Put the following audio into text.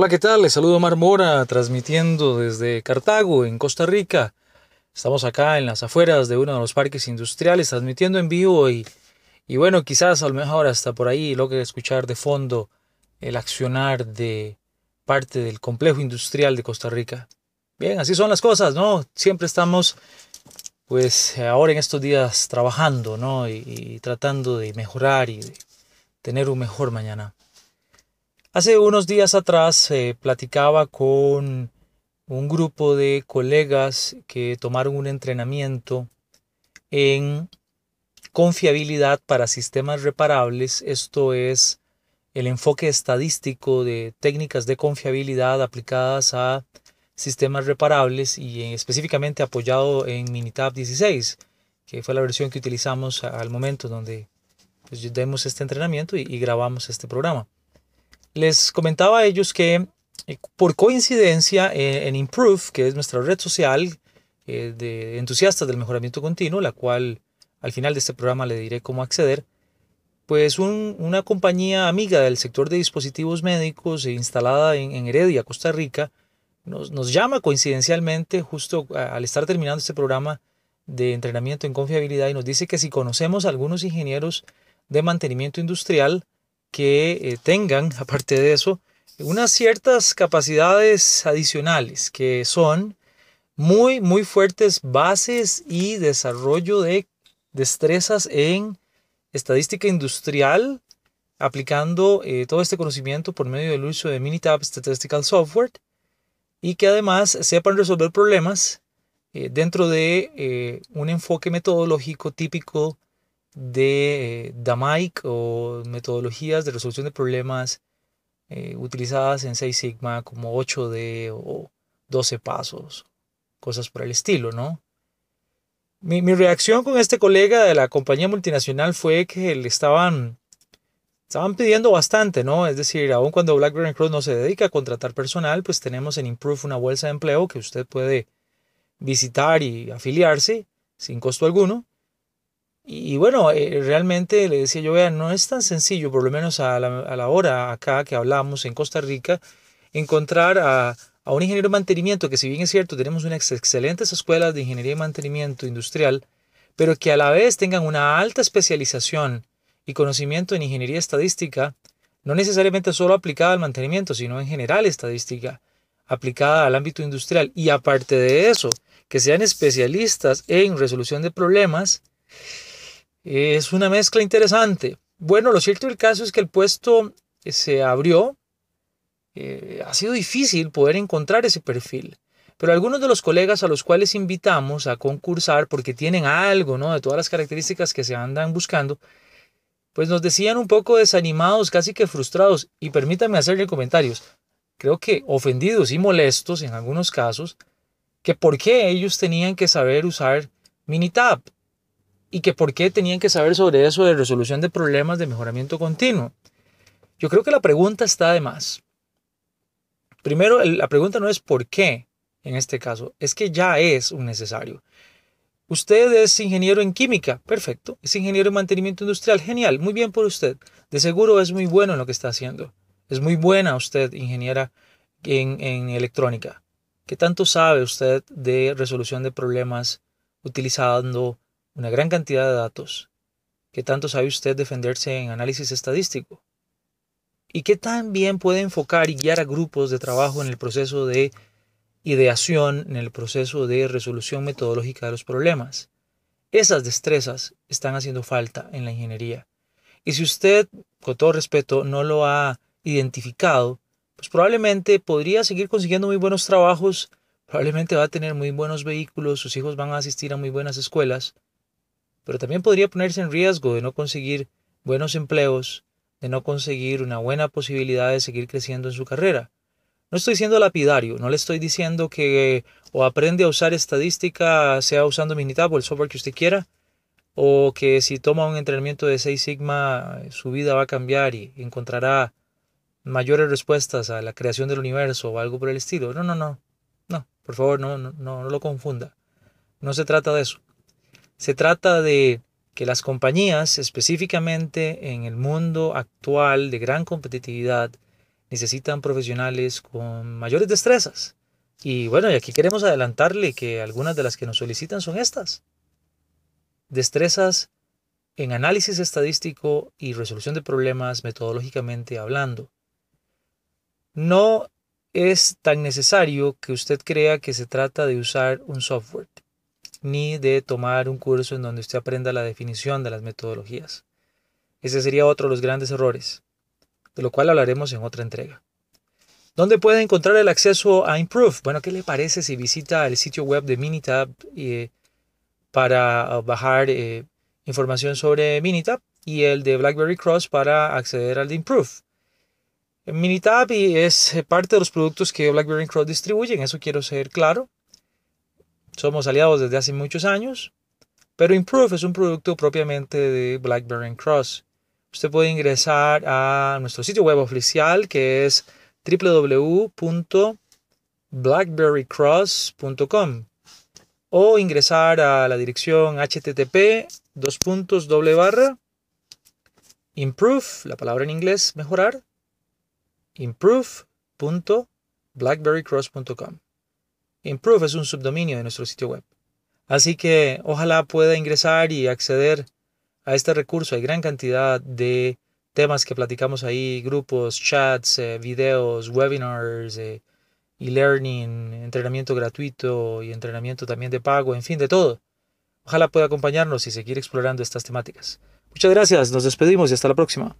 Hola, ¿qué tal? Les saludo Mar Mora, transmitiendo desde Cartago, en Costa Rica. Estamos acá en las afueras de uno de los parques industriales, transmitiendo en vivo y, y bueno, quizás a lo mejor hasta por ahí logre escuchar de fondo el accionar de parte del complejo industrial de Costa Rica. Bien, así son las cosas, ¿no? Siempre estamos, pues ahora en estos días trabajando, ¿no? Y, y tratando de mejorar y de tener un mejor mañana. Hace unos días atrás eh, platicaba con un grupo de colegas que tomaron un entrenamiento en confiabilidad para sistemas reparables. Esto es el enfoque estadístico de técnicas de confiabilidad aplicadas a sistemas reparables y específicamente apoyado en Minitab 16, que fue la versión que utilizamos al momento donde pues, demos este entrenamiento y grabamos este programa. Les comentaba a ellos que eh, por coincidencia en Improve, que es nuestra red social eh, de entusiastas del mejoramiento continuo, la cual al final de este programa le diré cómo acceder, pues una compañía amiga del sector de dispositivos médicos e instalada en, Heredia, Costa Rica, nos, nos, llama coincidencialmente justo al estar terminando este programa de entrenamiento en confiabilidad y nos dice que si conocemos a algunos ingenieros de mantenimiento industrial, que eh, tengan, aparte de eso, unas ciertas capacidades adicionales que son muy, muy fuertes bases y desarrollo de destrezas en estadística industrial, aplicando eh, todo este conocimiento por medio del uso de Minitab Statistical Software y que además sepan resolver problemas eh, dentro de un enfoque metodológico típico de DAMAIC o metodologías de resolución de problemas eh, utilizadas en 6 Sigma como 8D o 12 pasos, cosas por el estilo, ¿no? Mi, mi, reacción con este colega de la compañía multinacional fue que le estaban, estaban pidiendo bastante, ¿no? Es decir, aun cuando BlackBerry Cross no se dedica a contratar personal, pues tenemos en Improve una bolsa de empleo que usted puede visitar y afiliarse sin costo alguno. Y, bueno, eh, realmente le decía yo, vean, no es tan sencillo, por lo menos a la, a la hora acá que hablamos en Costa Rica, encontrar a, a, un ingeniero de mantenimiento, que si bien es cierto, tenemos unas excelentes escuelas de ingeniería y mantenimiento industrial, pero que a la vez tengan una alta especialización y conocimiento en ingeniería estadística, no necesariamente solo aplicada al mantenimiento, sino en general estadística, aplicada al ámbito industrial. Y aparte de eso, que sean especialistas en resolución de problemas, es una mezcla interesante. Bueno, lo cierto del caso es que el puesto eh, se abrió. Eh, ha sido difícil poder encontrar ese perfil. Pero algunos de los colegas a los cuales invitamos a concursar porque tienen algo, ¿no? De todas las características que se andan buscando, pues nos decían un poco desanimados, casi que frustrados. Y permítanme hacerle comentarios. Creo que ofendidos y molestos en algunos casos, que por qué ellos tenían que saber usar Minitab y que por qué tenían que saber sobre eso de resolución de problemas de mejoramiento continuo. Yo creo que la pregunta está de más. Primero, la pregunta no es por qué en este caso, es que ya es un necesario. Usted es ingeniero en química, perfecto. Es ingeniero en mantenimiento industrial, genial, muy bien por usted. De seguro es muy bueno en lo que está haciendo. Es muy buena usted, ingeniera en, en electrónica. ¿Qué tanto sabe usted de resolución de problemas utilizando una gran cantidad de datos. ¿Qué tanto sabe usted defenderse en análisis estadístico? ¿Y qué tan bien puede enfocar y guiar a grupos de trabajo en el proceso de ideación, en el proceso de resolución metodológica de los problemas? Esas destrezas están haciendo falta en la ingeniería. Y si usted, con todo respeto, no lo ha identificado, pues probablemente podría seguir consiguiendo muy buenos trabajos, probablemente va a tener muy buenos vehículos, sus hijos van a asistir a muy buenas escuelas, pero también podría ponerse en riesgo de no conseguir buenos empleos, de no conseguir una buena posibilidad de seguir creciendo en su carrera. No estoy siendo lapidario, no le estoy diciendo que o aprende a usar estadística, sea usando Minitab o el software que usted quiera, o que si toma un entrenamiento de 6 Sigma su vida va a cambiar y encontrará mayores respuestas a la creación del universo o algo por el estilo. No, no, no. No, por favor, no, no, no lo confunda. No se trata de eso. Se trata de que las compañías, específicamente en el mundo actual de gran competitividad, necesitan profesionales con mayores destrezas. Y bueno, y aquí queremos adelantarle que algunas de las que nos solicitan son estas. Destrezas en análisis estadístico y resolución de problemas metodológicamente hablando. No es tan necesario que usted crea que se trata de usar un software, ni de tomar un curso en donde usted aprenda la definición de las metodologías. Ese sería otro de los grandes errores, de lo cual hablaremos en otra entrega. ¿Dónde puede encontrar el acceso a Improve? Bueno, ¿qué le parece si visita el sitio web de Minitab eh, para bajar eh, información sobre Minitab y el de BlackBerry Cross para acceder al de Improve? Minitab es parte de los productos que BlackBerry Cross distribuye, en eso quiero ser claro. Somos aliados desde hace muchos años, pero Improve es un producto propiamente de BlackBerry Cross. Usted puede ingresar a nuestro sitio web oficial que es www.blackberrycross.com o ingresar a la dirección http improve, la palabra en inglés mejorar, improve.blackberrycross.com. Improve es un subdominio de nuestro sitio web. Así que ojalá pueda ingresar y acceder a este recurso. Hay gran cantidad de temas que platicamos ahí, grupos, chats, eh, videos, webinars, eh, e-learning, entrenamiento gratuito y entrenamiento también de pago, en fin, de todo. Ojalá pueda acompañarnos y seguir explorando estas temáticas. Muchas gracias, nos despedimos y hasta la próxima.